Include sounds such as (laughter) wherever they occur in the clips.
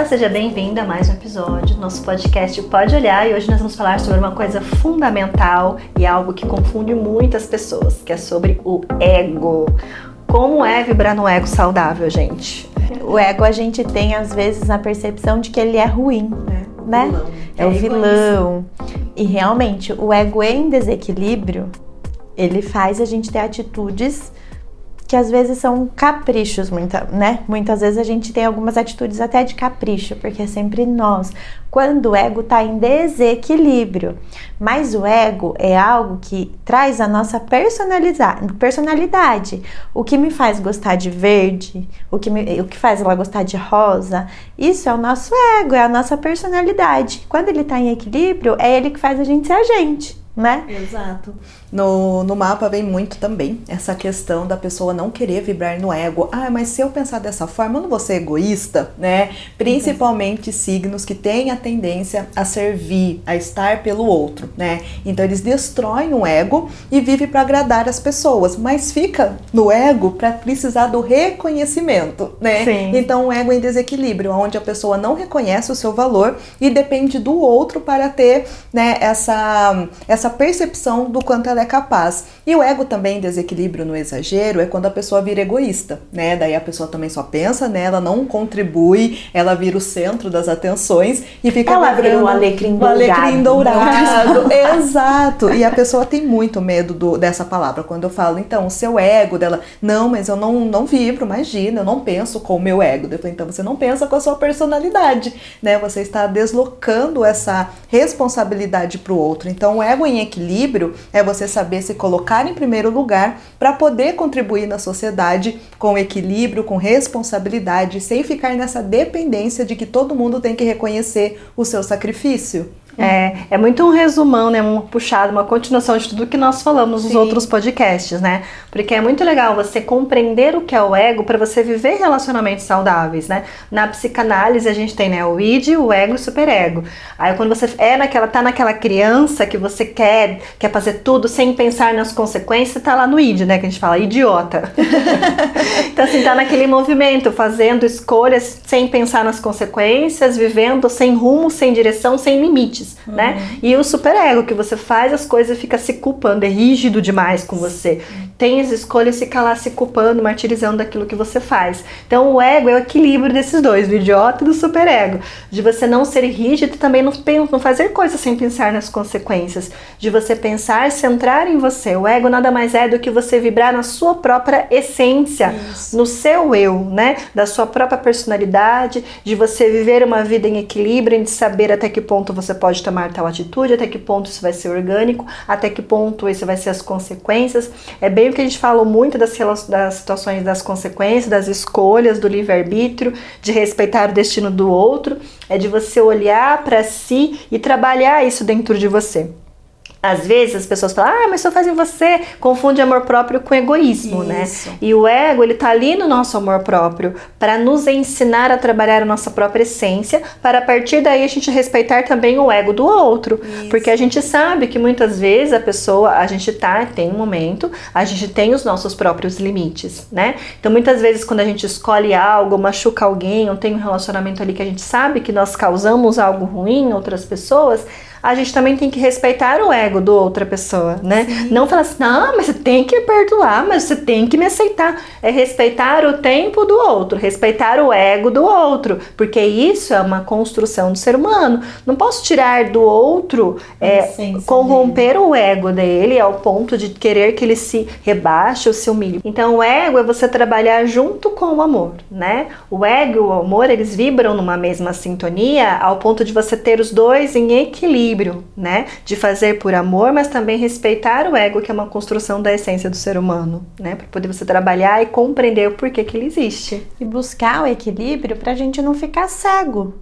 Olá, seja bem-vinda a mais um episódio do nosso podcast Pode Olhar e hoje nós vamos falar sobre uma coisa fundamental e algo que confunde muitas pessoas, que é sobre o ego. Como é vibrar no ego saudável, gente? O ego a gente tem às vezes a percepção de que ele é ruim, é, né? Vilão. É, é o vilão. E realmente, o ego em desequilíbrio, ele faz a gente ter atitudes que às vezes são caprichos, muita, né? Muitas vezes a gente tem algumas atitudes até de capricho, porque é sempre nós. Quando o ego está em desequilíbrio. Mas o ego é algo que traz a nossa personalidade. O que me faz gostar de verde, o que, me, o que faz ela gostar de rosa, isso é o nosso ego, é a nossa personalidade. Quando ele está em equilíbrio, é ele que faz a gente ser a gente né? Exato. No, no mapa vem muito também essa questão da pessoa não querer vibrar no ego. Ah, mas se eu pensar dessa forma, eu não vou ser egoísta, né? Principalmente signos que têm a tendência a servir, a estar pelo outro, né? Então eles destroem o ego e vivem para agradar as pessoas, mas fica no ego para precisar do reconhecimento, né? Sim. Então o ego é em desequilíbrio, onde a pessoa não reconhece o seu valor e depende do outro para ter, né, essa, essa percepção do quanto ela é capaz. E o ego também, desequilíbrio no exagero, é quando a pessoa vira egoísta, né? Daí a pessoa também só pensa nela, não contribui, ela vira o centro das atenções e fica ela vira o alecrim dourado. O alecrim dourado, (laughs) exato. E a pessoa tem muito medo do, dessa palavra. Quando eu falo, então, o seu ego dela, não, mas eu não, não vibro, imagina, eu não penso com o meu ego. Eu então você não pensa com a sua personalidade, né? Você está deslocando essa responsabilidade para o outro. Então, o ego em equilíbrio é você saber se colocar em primeiro lugar para poder contribuir na sociedade com equilíbrio, com responsabilidade, sem ficar nessa dependência de que todo mundo tem que reconhecer o seu sacrifício. É, é muito um resumão, né? Um puxado, uma continuação de tudo que nós falamos nos Sim. outros podcasts, né? Porque é muito legal você compreender o que é o ego para você viver relacionamentos saudáveis, né? Na psicanálise a gente tem, né, o id, o ego e o superego. Aí quando você é naquela tá naquela criança que você quer, quer fazer tudo sem pensar nas consequências, tá lá no id, né, que a gente fala idiota. (laughs) então assim, tá naquele movimento, fazendo escolhas sem pensar nas consequências, vivendo sem rumo, sem direção, sem uhum. né? E o superego, que você faz as coisas e fica se culpando, é rígido demais com você. Tem as escolhas, fica lá se culpando, martirizando daquilo que você faz. Então o ego é o equilíbrio desses dois, do idiota e do superego. De você não ser rígido e também não, não fazer coisas sem pensar nas consequências. De você pensar, centrar em você. O ego nada mais é do que você vibrar na sua própria essência, Isso. no seu eu, né? Da sua própria personalidade, de você viver uma vida em equilíbrio, de saber até que ponto você pode pode tomar tal atitude, até que ponto isso vai ser orgânico, até que ponto isso vai ser as consequências. É bem o que a gente falou muito das, das situações das consequências, das escolhas, do livre-arbítrio, de respeitar o destino do outro, é de você olhar para si e trabalhar isso dentro de você. Às vezes as pessoas falam, ah, mas só faz em você, confunde amor próprio com egoísmo, né? Isso. né? E o ego, ele tá ali no nosso amor próprio para nos ensinar a trabalhar a nossa própria essência, para a partir daí a gente respeitar também o ego do outro. Isso. Porque a gente sabe que muitas vezes a pessoa, a gente tá, tem um momento, a gente tem os nossos próprios limites, né? Então muitas vezes quando a gente escolhe algo, machuca alguém, ou tem um relacionamento ali que a gente sabe que nós causamos algo ruim em outras pessoas, a gente também tem que respeitar o ego do outra pessoa, né? Sim. Não falar assim, não, mas você tem que perdoar, mas você tem que me aceitar. É respeitar o tempo do outro, respeitar o ego do outro, porque isso é uma construção do ser humano. Não posso tirar do outro, é, corromper dele. o ego dele ao ponto de querer que ele se rebaixe ou se humilhe. Então, o ego é você trabalhar junto com o amor, né? O ego e o amor, eles vibram numa mesma sintonia ao ponto de você ter os dois em equilíbrio equilíbrio, né? De fazer por amor, mas também respeitar o ego, que é uma construção da essência do ser humano, né? Para poder você trabalhar e compreender o porquê que ele existe. E buscar o equilíbrio para a gente não ficar cego,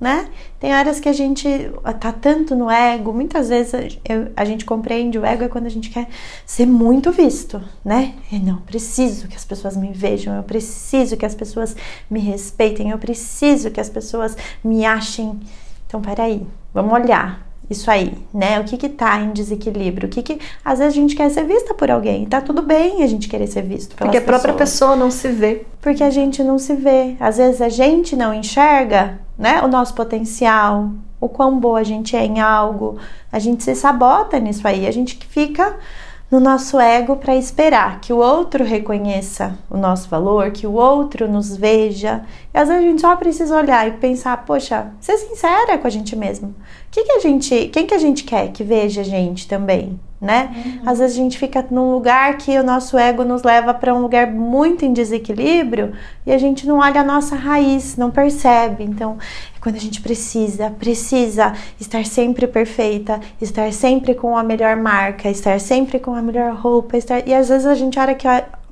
né? Tem horas que a gente tá tanto no ego, muitas vezes eu, a gente compreende o ego é quando a gente quer ser muito visto, né? E não, preciso que as pessoas me vejam, eu preciso que as pessoas me respeitem, eu preciso que as pessoas me achem então, peraí, vamos olhar. isso aí, né? O que que tá em desequilíbrio? O que que às vezes a gente quer ser vista por alguém. Tá tudo bem a gente querer ser visto Porque a própria pessoa não se vê. Porque a gente não se vê. Às vezes a gente não enxerga, né, o nosso potencial, o quão boa a gente é em algo. A gente se sabota nisso aí. A gente fica no nosso ego para esperar que o outro reconheça o nosso valor, que o outro nos veja. E às vezes a gente só precisa olhar e pensar, poxa, ser sincera com a gente mesmo. Que que a gente, quem que a gente quer que veja a gente também? Né? Uhum. Às vezes a gente fica num lugar que o nosso ego nos leva para um lugar muito em desequilíbrio e a gente não olha a nossa raiz, não percebe. Então, é quando a gente precisa, precisa estar sempre perfeita, estar sempre com a melhor marca, estar sempre com a melhor roupa, estar... e às vezes a gente olha que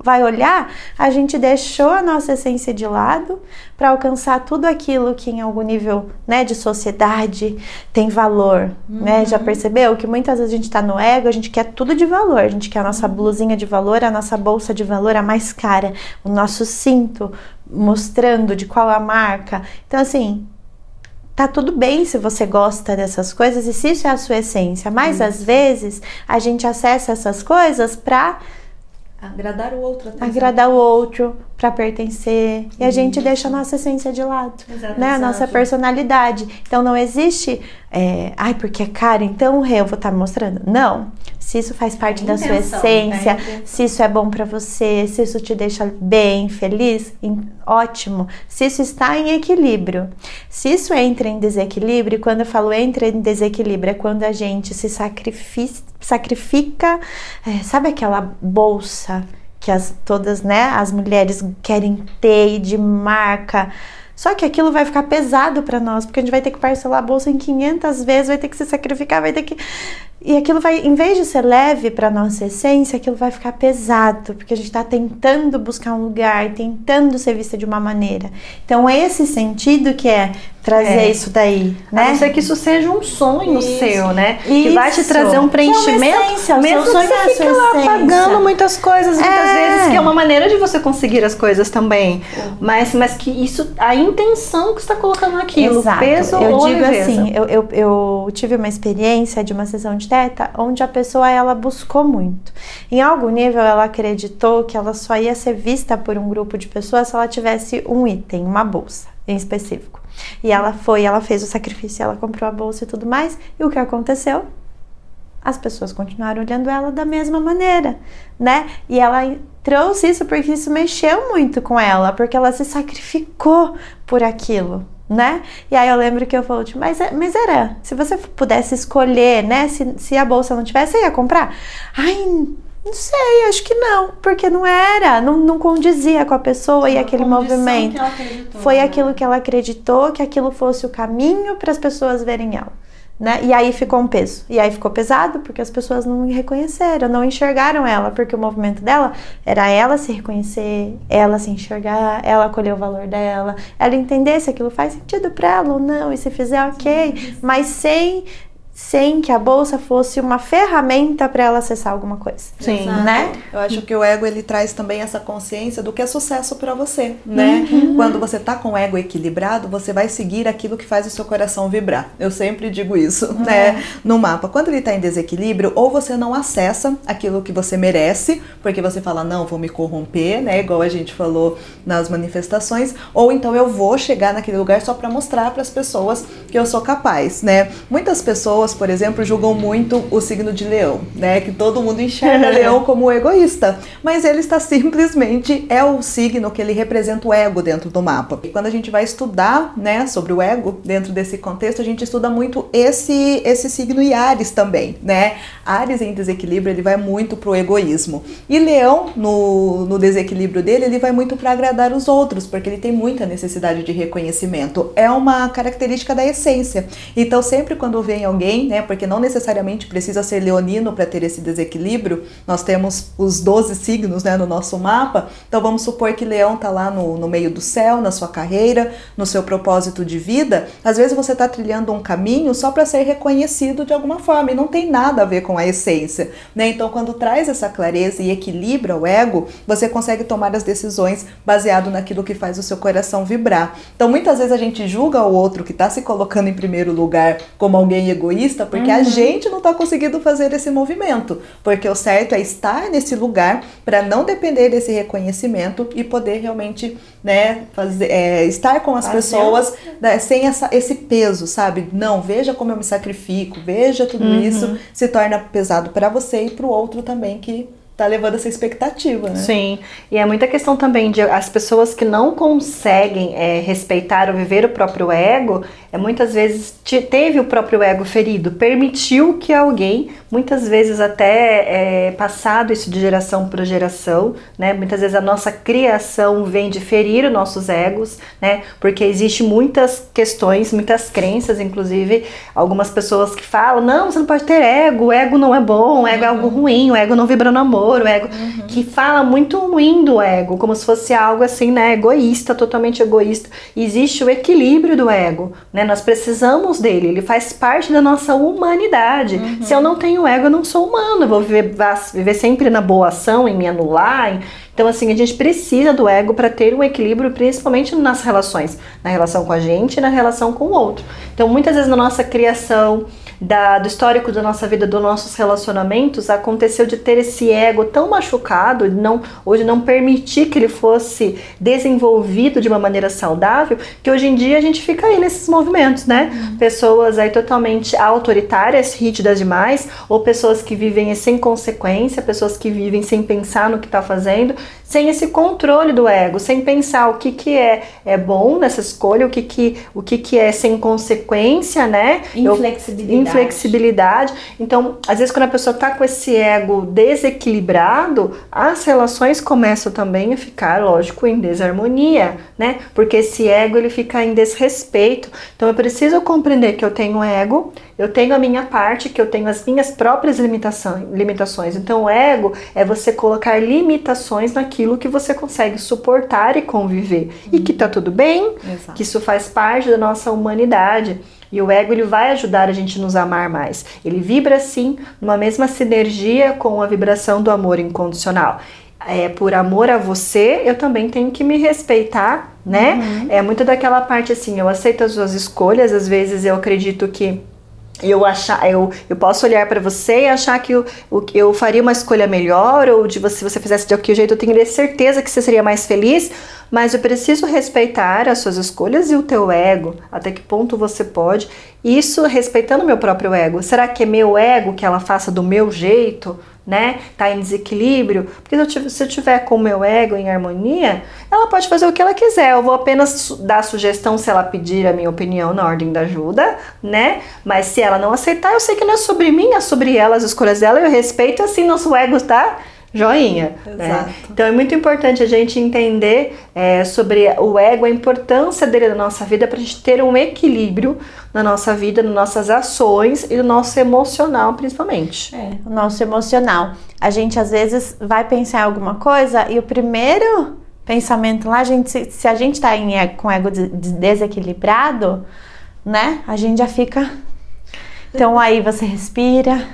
vai olhar, a gente deixou a nossa essência de lado para alcançar tudo aquilo que em algum nível, né, de sociedade tem valor, uhum. né? Já uhum. percebeu que muitas vezes a gente está no ego, a gente quer tudo de valor, a gente quer a nossa blusinha de valor, a nossa bolsa de valor a mais cara, o nosso cinto mostrando de qual a marca. Então assim, tá tudo bem se você gosta dessas coisas e se isso é a sua essência, mas às vezes a gente acessa essas coisas para Agradar o outro. Atenção. Agradar o outro para pertencer. E a gente deixa a nossa essência de lado. Exato, né? A nossa personalidade. Então não existe, é, ai, porque é caro, então eu vou estar tá mostrando. Não. Se isso faz parte da sua essência, é se isso é bom para você, se isso te deixa bem, feliz, ótimo. Se isso está em equilíbrio. Se isso entra em desequilíbrio, quando eu falo entra em desequilíbrio, é quando a gente se sacrifica, sacrifica é, sabe aquela bolsa que as, todas, né, as mulheres querem ter e de marca. Só que aquilo vai ficar pesado para nós, porque a gente vai ter que parcelar a bolsa em 500 vezes, vai ter que se sacrificar, vai ter que e aquilo vai, em vez de ser leve para nossa essência, aquilo vai ficar pesado, porque a gente está tentando buscar um lugar, tentando ser vista de uma maneira. Então, esse sentido que é trazer é. isso daí, né? A não ser que isso seja um sonho isso. seu, né? Isso. Que vai te trazer um preenchimento, que é essência, mesmo que você fique lá essência. pagando muitas coisas, muitas é. vezes, que é uma maneira de você conseguir as coisas também. Mas, mas que isso, a intenção que está colocando naquilo, Exato. peso eu ou digo assim, eu, eu, eu tive uma experiência de uma sessão de teta onde a pessoa ela buscou muito. Em algum nível ela acreditou que ela só ia ser vista por um grupo de pessoas se ela tivesse um item, uma bolsa em específico. E ela foi, ela fez o sacrifício, ela comprou a bolsa e tudo mais. E o que aconteceu? As pessoas continuaram olhando ela da mesma maneira, né? E ela trouxe isso porque isso mexeu muito com ela, porque ela se sacrificou por aquilo, né? E aí eu lembro que eu falei, mas, é, mas era, se você pudesse escolher, né? Se, se a bolsa não tivesse, você ia comprar? Ai, não sei, acho que não, porque não era, não, não condizia com a pessoa e aquele movimento. Foi né? aquilo que ela acreditou que aquilo fosse o caminho para as pessoas verem ela. Né? E aí ficou um peso. E aí ficou pesado porque as pessoas não me reconheceram, não enxergaram ela, porque o movimento dela era ela se reconhecer, ela se enxergar, ela acolher o valor dela, ela entender se aquilo faz sentido para ela ou não, e se fizer ok, mas sem sem que a bolsa fosse uma ferramenta para ela acessar alguma coisa. Sim, né? Eu acho que o ego ele traz também essa consciência do que é sucesso para você, né? Uhum. Quando você tá com o ego equilibrado, você vai seguir aquilo que faz o seu coração vibrar. Eu sempre digo isso, uhum. né? No mapa, quando ele tá em desequilíbrio, ou você não acessa aquilo que você merece, porque você fala não, vou me corromper, né? Igual a gente falou nas manifestações, ou então eu vou chegar naquele lugar só para mostrar para as pessoas que eu sou capaz, né? Muitas pessoas pessoas, por exemplo, julgam muito o signo de leão, né? Que todo mundo enxerga (laughs) leão como egoísta. Mas ele está simplesmente, é o signo que ele representa o ego dentro do mapa. E quando a gente vai estudar, né, sobre o ego, dentro desse contexto, a gente estuda muito esse, esse signo e Ares também, né? Ares em desequilíbrio, ele vai muito pro egoísmo. E leão, no, no desequilíbrio dele, ele vai muito para agradar os outros, porque ele tem muita necessidade de reconhecimento. É uma característica da essência. Então, sempre quando vem alguém né? Porque não necessariamente precisa ser leonino para ter esse desequilíbrio. Nós temos os 12 signos, né, no nosso mapa. Então vamos supor que Leão está lá no, no meio do céu, na sua carreira, no seu propósito de vida. Às vezes você está trilhando um caminho só para ser reconhecido de alguma forma e não tem nada a ver com a essência, né? Então quando traz essa clareza e equilibra o ego, você consegue tomar as decisões baseado naquilo que faz o seu coração vibrar. Então muitas vezes a gente julga o outro que está se colocando em primeiro lugar como alguém egoísta porque uhum. a gente não está conseguindo fazer esse movimento. Porque o certo é estar nesse lugar para não depender desse reconhecimento e poder realmente né, fazer, é, estar com as pessoas né, sem essa, esse peso, sabe? Não, veja como eu me sacrifico, veja tudo uhum. isso, se torna pesado para você e para o outro também que tá levando essa expectativa, né? Sim, e é muita questão também de as pessoas que não conseguem é, respeitar ou viver o próprio ego, é muitas vezes te, teve o próprio ego ferido, permitiu que alguém, muitas vezes até é, passado isso de geração para geração, né? Muitas vezes a nossa criação vem de ferir os nossos egos, né? Porque existe muitas questões, muitas crenças, inclusive algumas pessoas que falam, não, você não pode ter ego, o ego não é bom, o ego uhum. é algo uhum. ruim, o ego não vibra no amor, o ego, uhum. que fala muito ruim do ego, como se fosse algo assim, né? Egoísta, totalmente egoísta. Existe o equilíbrio do ego, né? Nós precisamos dele, ele faz parte da nossa humanidade. Uhum. Se eu não tenho ego, eu não sou humano, eu vou viver, viver sempre na boa ação, em me anular. Então, assim, a gente precisa do ego para ter um equilíbrio, principalmente nas relações, na relação com a gente e na relação com o outro. Então, muitas vezes na nossa criação, da, do histórico da nossa vida, dos nossos relacionamentos, aconteceu de ter esse ego tão machucado, não, hoje não permitir que ele fosse desenvolvido de uma maneira saudável, que hoje em dia a gente fica aí nesses movimentos, né? Uhum. Pessoas aí totalmente autoritárias, rígidas demais, ou pessoas que vivem sem consequência, pessoas que vivem sem pensar no que está fazendo, sem esse controle do ego, sem pensar o que, que é, é bom nessa escolha, o que, que, o que, que é sem consequência, né? Inflexibilidade. Eu, inflexibilidade. Então, às vezes, quando a pessoa está com esse ego desequilibrado, as relações começam também a ficar, lógico, em desarmonia, né? Porque esse ego ele fica em desrespeito. Então, eu preciso compreender que eu tenho ego, eu tenho a minha parte, que eu tenho as minhas próprias limitações. Então, o ego é você colocar limitações naquilo que você consegue suportar e conviver. Uhum. E que tá tudo bem, Exato. que isso faz parte da nossa humanidade. E o ego ele vai ajudar a gente a nos amar mais. Ele vibra sim numa mesma sinergia com a vibração do amor incondicional. É, por amor a você, eu também tenho que me respeitar, né? Uhum. É muito daquela parte assim, eu aceito as suas escolhas, às vezes eu acredito que eu achar eu, eu posso olhar para você e achar que eu, eu faria uma escolha melhor ou de você, se você fizesse de qualquer jeito eu tenho certeza que você seria mais feliz mas eu preciso respeitar as suas escolhas e o teu ego até que ponto você pode. Isso respeitando meu próprio ego. Será que é meu ego que ela faça do meu jeito né? Tá em desequilíbrio. Porque se eu tiver com o meu ego em harmonia, ela pode fazer o que ela quiser. Eu vou apenas dar sugestão se ela pedir a minha opinião na ordem da ajuda, né? Mas se ela não aceitar, eu sei que não é sobre mim, é sobre ela, as escolhas dela, eu respeito assim nosso ego, tá? Joinha. Né? Então é muito importante a gente entender é, sobre o ego, a importância dele na nossa vida para a gente ter um equilíbrio na nossa vida, nas nossas ações e no nosso emocional, principalmente. É, o nosso emocional. A gente às vezes vai pensar em alguma coisa e o primeiro pensamento lá, a gente, se, se a gente está com ego desequilibrado, né? A gente já fica. Então aí você respira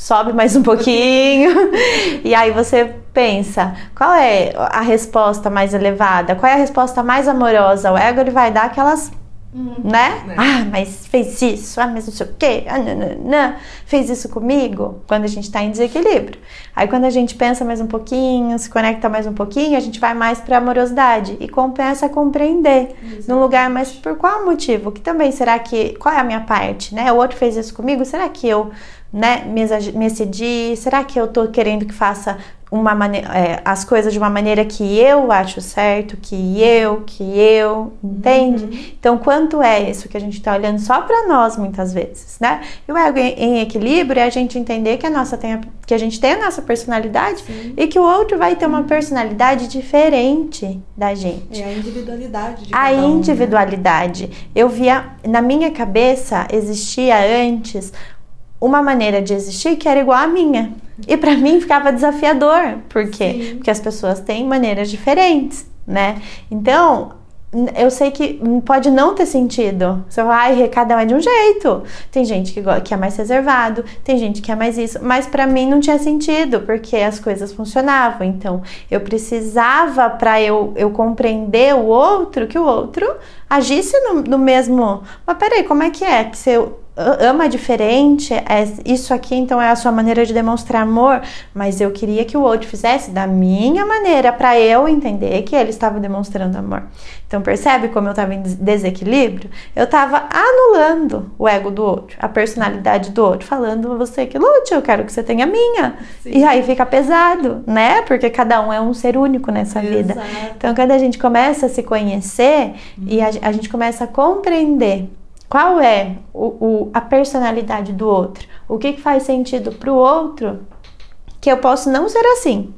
sobe mais um pouquinho. (laughs) e aí você pensa, qual é a resposta mais elevada? Qual é a resposta mais amorosa? O ego ele vai dar aquelas Uhum. Né? É. Ah, mas fez isso, ah, mas não sei o quê, ah, não, não, não. fez isso comigo, quando a gente está em desequilíbrio. Aí quando a gente pensa mais um pouquinho, se conecta mais um pouquinho, a gente vai mais para amorosidade e começa a compreender Exatamente. no lugar, mas por qual motivo? Que também será que, qual é a minha parte, né? O outro fez isso comigo, será que eu né, me, me excedi? Será que eu tô querendo que faça uma é, as coisas de uma maneira que eu acho certo, que eu, que eu, entende? Uhum. Então, quanto é isso que a gente está olhando só para nós muitas vezes, né? E o ego em, em, equilíbrio é a gente entender que a nossa tem a, que a gente tem a nossa personalidade Sim. e que o outro vai ter uma personalidade diferente da gente. É a individualidade. De a individualidade. Um, né? Eu via na minha cabeça existia antes uma maneira de existir que era igual à minha. E para mim ficava desafiador. Por quê? Sim. Porque as pessoas têm maneiras diferentes, né? Então, eu sei que pode não ter sentido. Você vai, cada um é de um jeito. Tem gente que, que é mais reservado, tem gente que é mais isso, mas para mim não tinha sentido, porque as coisas funcionavam. Então, eu precisava para eu, eu compreender o outro, que o outro agisse no, no mesmo. Mas peraí, como é que é? Que se eu ama diferente, é, isso aqui então é a sua maneira de demonstrar amor, mas eu queria que o outro fizesse da minha maneira para eu entender que ele estava demonstrando amor. Então percebe como eu estava em desequilíbrio? Eu estava anulando o ego do outro, a personalidade do outro, falando você que lute, eu quero que você tenha a minha. Sim. E aí fica pesado, né? Porque cada um é um ser único nessa Exato. vida. Então quando a gente começa a se conhecer e a, a gente começa a compreender qual é o, o, a personalidade do outro? O que, que faz sentido para o outro? Que eu posso não ser assim,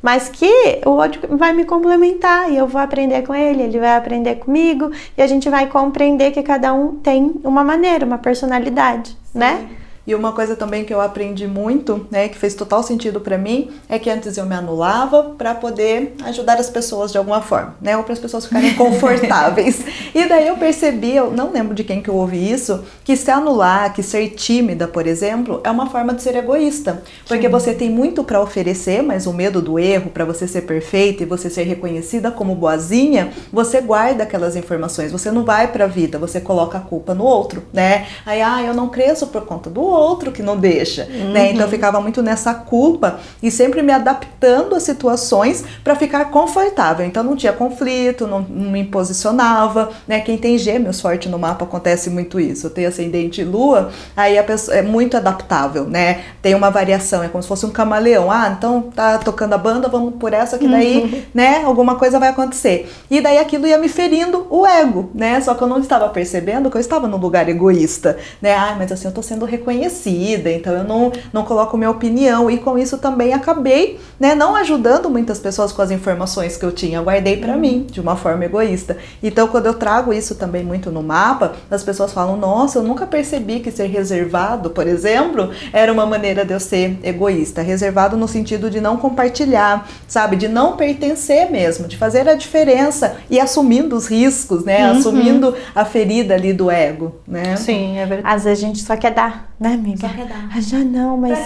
mas que o outro vai me complementar e eu vou aprender com ele, ele vai aprender comigo e a gente vai compreender que cada um tem uma maneira, uma personalidade, Sim. né? E uma coisa também que eu aprendi muito, né, que fez total sentido para mim, é que antes eu me anulava para poder ajudar as pessoas de alguma forma, né, ou para as pessoas ficarem (laughs) confortáveis. e daí eu percebi, eu não lembro de quem que eu ouvi isso, que se anular, que ser tímida, por exemplo, é uma forma de ser egoísta, porque você tem muito para oferecer, mas o medo do erro, para você ser perfeita e você ser reconhecida como boazinha, você guarda aquelas informações, você não vai para a vida, você coloca a culpa no outro, né? Aí, ah, eu não cresço por conta do outro que não deixa, uhum. né? Então eu ficava muito nessa culpa e sempre me adaptando a situações para ficar confortável. Então não tinha conflito, não, não, me posicionava, né? Quem tem gêmeos forte no mapa acontece muito isso. Eu tenho ascendente lua, aí a pessoa é muito adaptável, né? Tem uma variação, é como se fosse um camaleão. Ah, então tá tocando a banda, vamos por essa que daí, uhum. né? Alguma coisa vai acontecer. E daí aquilo ia me ferindo o ego, né? Só que eu não estava percebendo que eu estava num lugar egoísta, né? Ah, mas assim eu tô sendo reconhecida conhecida, então eu não, não coloco minha opinião e com isso também acabei, né, não ajudando muitas pessoas com as informações que eu tinha, guardei para uhum. mim de uma forma egoísta. Então quando eu trago isso também muito no mapa, as pessoas falam: "Nossa, eu nunca percebi que ser reservado, por exemplo, era uma maneira de eu ser egoísta, reservado no sentido de não compartilhar, sabe, de não pertencer mesmo, de fazer a diferença e assumindo os riscos, né, uhum. assumindo a ferida ali do ego, né? Sim, é verdade. Às vezes a gente só quer dar, né, amiga? Ah, já não, mas.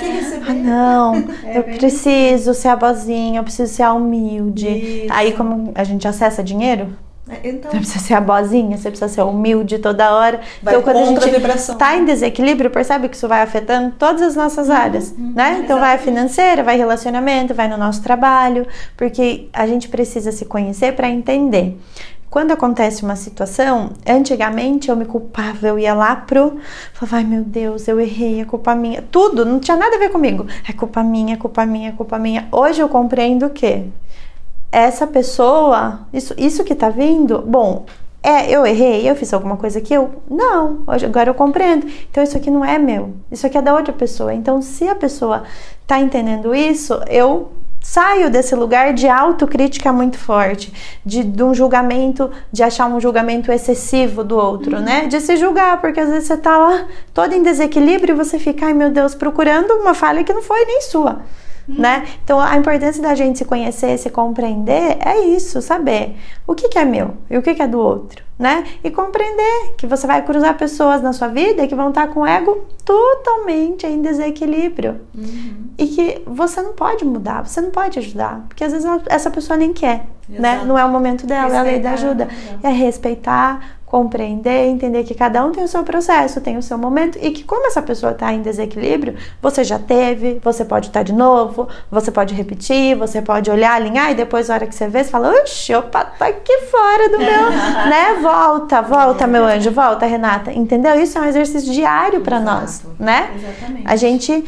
Ah, não. (laughs) É eu preciso ser a boazinha, eu preciso ser a humilde. Isso. Aí, como a gente acessa dinheiro, é, então, você precisa ser a boazinha, você precisa ser humilde toda hora. Então, quando a gente está em desequilíbrio, percebe que isso vai afetando todas as nossas uhum, áreas, uhum, né? Então, vai a financeira, vai relacionamento, vai no nosso trabalho, porque a gente precisa se conhecer para entender. Quando acontece uma situação, antigamente eu me culpava, eu ia lá pro. Falava, ai meu Deus, eu errei, é culpa minha. Tudo, não tinha nada a ver comigo. É culpa minha, é culpa minha, é culpa minha. Hoje eu compreendo que essa pessoa, isso, isso que tá vindo, bom, é, eu errei, eu fiz alguma coisa que eu. Não, hoje, agora eu compreendo. Então isso aqui não é meu, isso aqui é da outra pessoa. Então, se a pessoa tá entendendo isso, eu saio desse lugar de autocrítica muito forte, de, de, um julgamento, de achar um julgamento excessivo do outro, uhum. né? De se julgar, porque às vezes você tá lá todo em desequilíbrio e você fica, ai meu Deus, procurando uma falha que não foi nem sua. Uhum. Né? Então a importância da gente se conhecer, se compreender é isso, saber o que, que é meu e o que, que é do outro né? E compreender que você vai cruzar pessoas na sua vida que vão estar com o ego totalmente em desequilíbrio. Uhum. E que você não pode mudar, você não pode ajudar, porque às vezes essa pessoa nem quer, Exato. né? Não é o momento dela, respeitar, é a lei da ajuda. É respeitar, compreender, entender que cada um tem o seu processo, tem o seu momento e que como essa pessoa está em desequilíbrio, você já teve, você pode estar tá de novo, você pode repetir, você pode olhar, alinhar e depois na hora que você vê, você fala, oxe, opa, tá aqui fora do meu, (laughs) né? Volta, volta, meu anjo, volta, Renata. Entendeu? Isso é um exercício diário para nós, né? Exatamente. A gente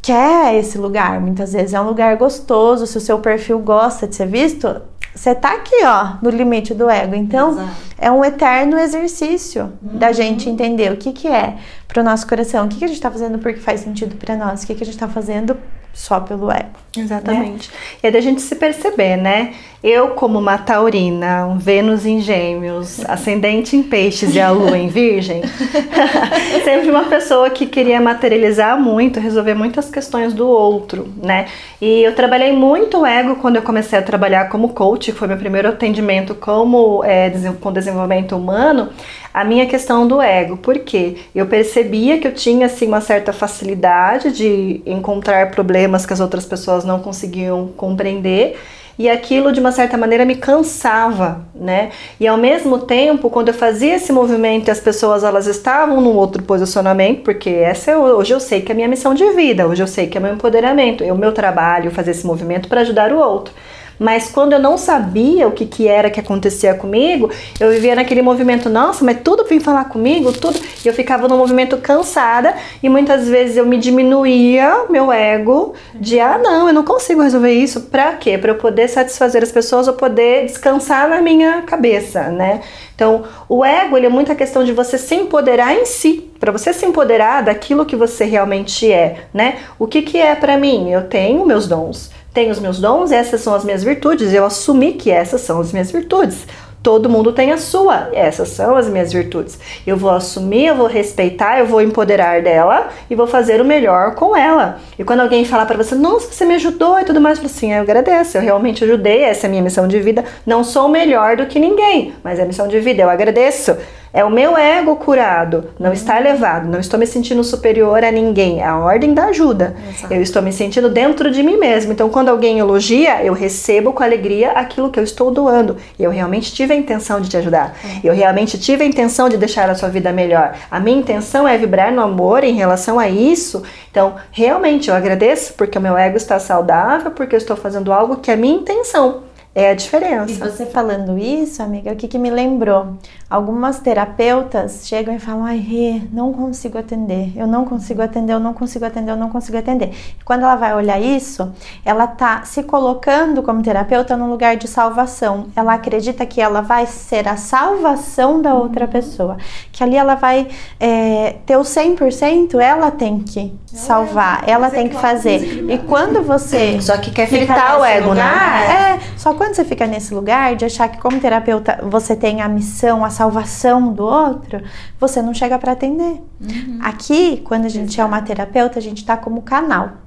quer esse lugar, muitas vezes é um lugar gostoso, se o seu perfil gosta de ser visto, você tá aqui, ó, no limite do ego. Então, Exato. é um eterno exercício uhum. da gente entender o que que é para o nosso coração, o que que a gente está fazendo porque faz sentido para nós, o que que a gente está fazendo só pelo ego. Exatamente. Né? E é da gente se perceber, né? Eu, como uma taurina, um Vênus em gêmeos, ascendente em peixes e a lua em virgem, (laughs) sempre uma pessoa que queria materializar muito, resolver muitas questões do outro, né? E eu trabalhei muito o ego quando eu comecei a trabalhar como coach, foi meu primeiro atendimento como é, com desenvolvimento humano, a minha questão do ego, porque eu percebia que eu tinha assim uma certa facilidade de encontrar problemas que as outras pessoas não conseguiam compreender e aquilo de uma certa maneira me cansava, né? E ao mesmo tempo, quando eu fazia esse movimento as pessoas elas estavam num outro posicionamento, porque essa é, hoje eu sei que é a minha missão de vida, hoje eu sei que é meu empoderamento, é o meu trabalho fazer esse movimento para ajudar o outro. Mas quando eu não sabia o que, que era que acontecia comigo, eu vivia naquele movimento, nossa, mas tudo vem falar comigo, tudo. E eu ficava no movimento cansada e muitas vezes eu me diminuía meu ego de, ah, não, eu não consigo resolver isso. Pra quê? Pra eu poder satisfazer as pessoas ou poder descansar na minha cabeça, né? Então, o ego, ele é muita questão de você se empoderar em si, para você se empoderar daquilo que você realmente é, né? O que que é para mim? Eu tenho meus dons, tenho os meus dons, essas são as minhas virtudes, eu assumi que essas são as minhas virtudes. Todo mundo tem a sua, essas são as minhas virtudes. Eu vou assumir, eu vou respeitar, eu vou empoderar dela e vou fazer o melhor com ela. E quando alguém falar para você, nossa, você me ajudou e tudo mais, eu assim, eu agradeço, eu realmente ajudei, essa é a minha missão de vida. Não sou melhor do que ninguém, mas é missão de vida, eu agradeço. É o meu ego curado, não está elevado, não estou me sentindo superior a ninguém. É a ordem da ajuda. Exato. Eu estou me sentindo dentro de mim mesmo. Então, quando alguém elogia, eu recebo com alegria aquilo que eu estou doando. Eu realmente tive a intenção de te ajudar. É. Eu realmente tive a intenção de deixar a sua vida melhor. A minha intenção é vibrar no amor em relação a isso. Então, realmente eu agradeço porque o meu ego está saudável, porque eu estou fazendo algo que é minha intenção. É a diferença. E você falando isso, amiga, o que, que me lembrou? Algumas terapeutas chegam e falam: ai, Rê, não consigo atender, eu não consigo atender, eu não consigo atender, eu não consigo atender. E quando ela vai olhar isso, ela tá se colocando como terapeuta no lugar de salvação. Ela acredita que ela vai ser a salvação da outra pessoa, que ali ela vai é, ter o 100%, ela tem que salvar, ela tem que fazer. E quando você. Só que quer fritar o ego, né? É, só quando quando você fica nesse lugar de achar que como terapeuta você tem a missão, a salvação do outro, você não chega para atender. Uhum. Aqui, quando a gente Exato. é uma terapeuta, a gente está como canal.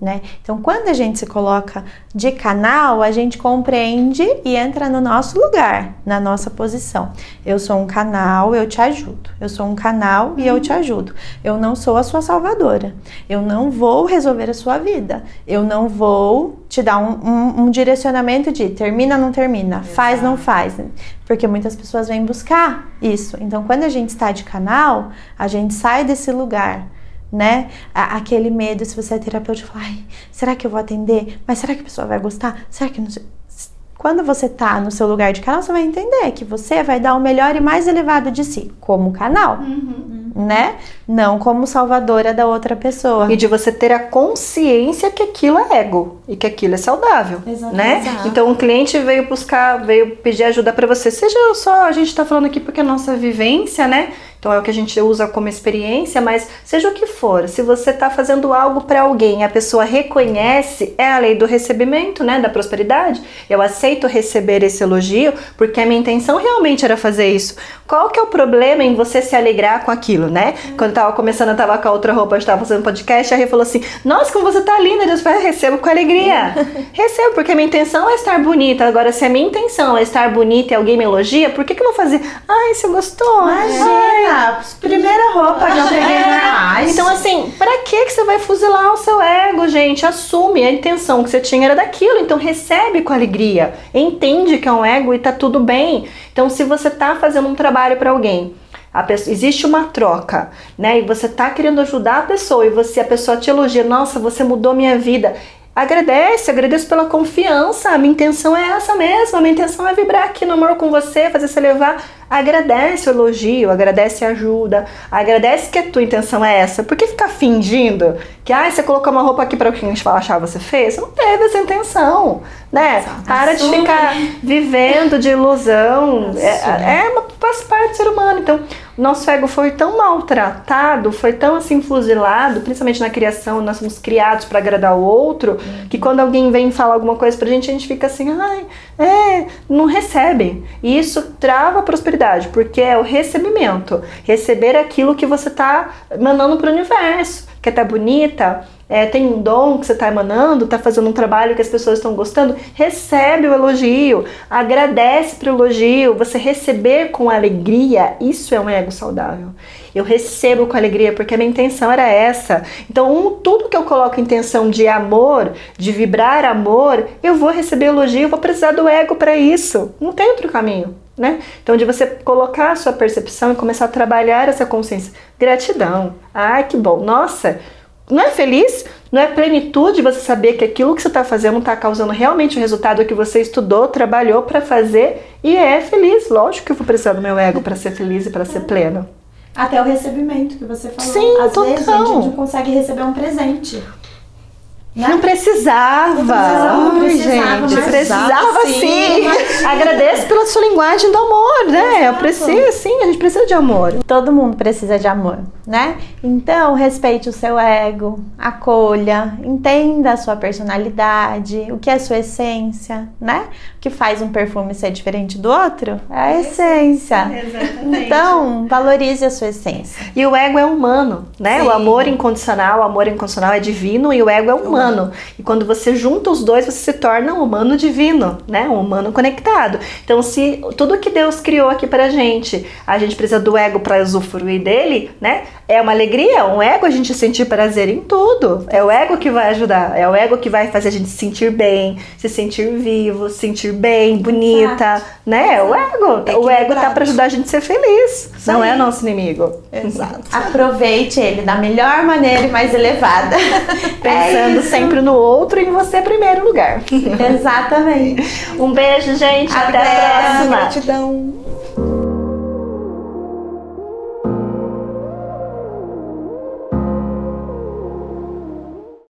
Né? Então, quando a gente se coloca de canal, a gente compreende e entra no nosso lugar, na nossa posição. Eu sou um canal, eu te ajudo. Eu sou um canal e eu te ajudo. Eu não sou a sua salvadora. Eu não vou resolver a sua vida. Eu não vou te dar um, um, um direcionamento de termina, não termina, Exato. faz, não faz. Porque muitas pessoas vêm buscar isso. Então, quando a gente está de canal, a gente sai desse lugar né? Aquele medo, se você é terapeuta, fala, ai, será que eu vou atender? Mas será que a pessoa vai gostar? Será que não sei? Quando você tá no seu lugar de canal, você vai entender que você vai dar o melhor e mais elevado de si, como canal, uhum. né? Não como salvadora da outra pessoa. E de você ter a consciência que aquilo é ego e que aquilo é saudável, Exato. né? Exato. Então o cliente veio buscar, veio pedir ajuda para você. Seja só, a gente tá falando aqui porque é a nossa vivência, né? Então é o que a gente usa como experiência, mas seja o que for, se você está fazendo algo para alguém, a pessoa reconhece, é a lei do recebimento, né, da prosperidade. Eu aceito receber esse elogio porque a minha intenção realmente era fazer isso. Qual que é o problema em você se alegrar com aquilo, né? Quando eu tava começando, eu tava com a outra roupa, eu estava fazendo podcast, a Rê falou assim: "Nossa, como você tá linda". Deus falou: "Recebo com alegria". (laughs) Recebo porque a minha intenção é estar bonita. Agora se a minha intenção é estar bonita e alguém me elogia, por que que eu vou fazer? Ai, você gostou? Imagina. Ai, primeira roupa que eu peguei é. Então, assim, pra que que você vai fuzilar o seu ego, gente? Assume, a intenção que você tinha era daquilo, então recebe com alegria. Entende que é um ego e tá tudo bem. Então, se você tá fazendo um trabalho para alguém, Pessoa, existe uma troca, né? E você tá querendo ajudar a pessoa e você a pessoa te elogia, nossa, você mudou minha vida. Agradece, agradeço pela confiança. A minha intenção é essa mesmo. A minha intenção é vibrar aqui no amor com você, fazer você levar. Agradece o elogio, agradece a ajuda, agradece que a tua intenção é essa. Por que ficar fingindo que ah, você colocou uma roupa aqui para o que a gente achar você fez? Você não teve essa intenção, né? Exato. Para de ficar vivendo de ilusão. É, é uma, faz parte do ser humano. Então, nosso ego foi tão maltratado, foi tão assim fuzilado, principalmente na criação, nós somos criados para agradar o outro, uhum. que quando alguém vem falar alguma coisa pra gente, a gente fica assim, ai, é, não recebe. E isso trava a prosperidade, porque é o recebimento, receber aquilo que você tá mandando pro universo. Quer tá bonita? É, tem um dom que você está emanando, está fazendo um trabalho que as pessoas estão gostando, recebe o elogio, agradece para o elogio, você receber com alegria, isso é um ego saudável. eu recebo com alegria, porque a minha intenção era essa. Então, um, tudo que eu coloco intenção de amor, de vibrar amor, eu vou receber elogio, eu vou precisar do ego para isso. Não tem outro caminho. Né? Então, de você colocar a sua percepção e começar a trabalhar essa consciência. Gratidão. Ai, que bom. Nossa, não é feliz? Não é plenitude você saber que aquilo que você está fazendo está causando realmente o resultado que você estudou, trabalhou para fazer e é feliz. Lógico que eu vou precisar do meu ego para ser feliz e para ser pleno. Até o recebimento que você falou. Sim, Às total. vezes a gente não consegue receber um presente. Né? Não precisava. Não precisava, não Ai, precisava, gente, mas precisava sim. sim. Agradeço pela sua linguagem do amor, né? Eu Exato. preciso, sim, a gente precisa de amor. Todo mundo precisa de amor, né? Então, respeite o seu ego, acolha, entenda a sua personalidade, o que é a sua essência, né? O que faz um perfume ser diferente do outro é a essência. Então, valorize a sua essência. E o ego é humano, né? Sim. O amor incondicional, o amor incondicional é divino e o ego é humano. E quando você junta os dois, você se torna um humano divino, né? Um humano conectado. Então, se tudo que Deus criou aqui pra gente, a gente precisa do ego para usufruir dele, né? É uma alegria, um ego a gente sentir prazer em tudo. É o ego que vai ajudar, é o ego que vai fazer a gente se sentir bem, se sentir vivo, se sentir bem, bonita, né? O ego, o ego tá para ajudar a gente a ser feliz. Isso Não aí. é nosso inimigo. Exato. Aproveite ele da melhor maneira e mais elevada. (laughs) Pensando É. sempre no outro e em você primeiro lugar. (laughs) Exatamente. Um beijo, gente. Até, Até. a próxima. Gratidão.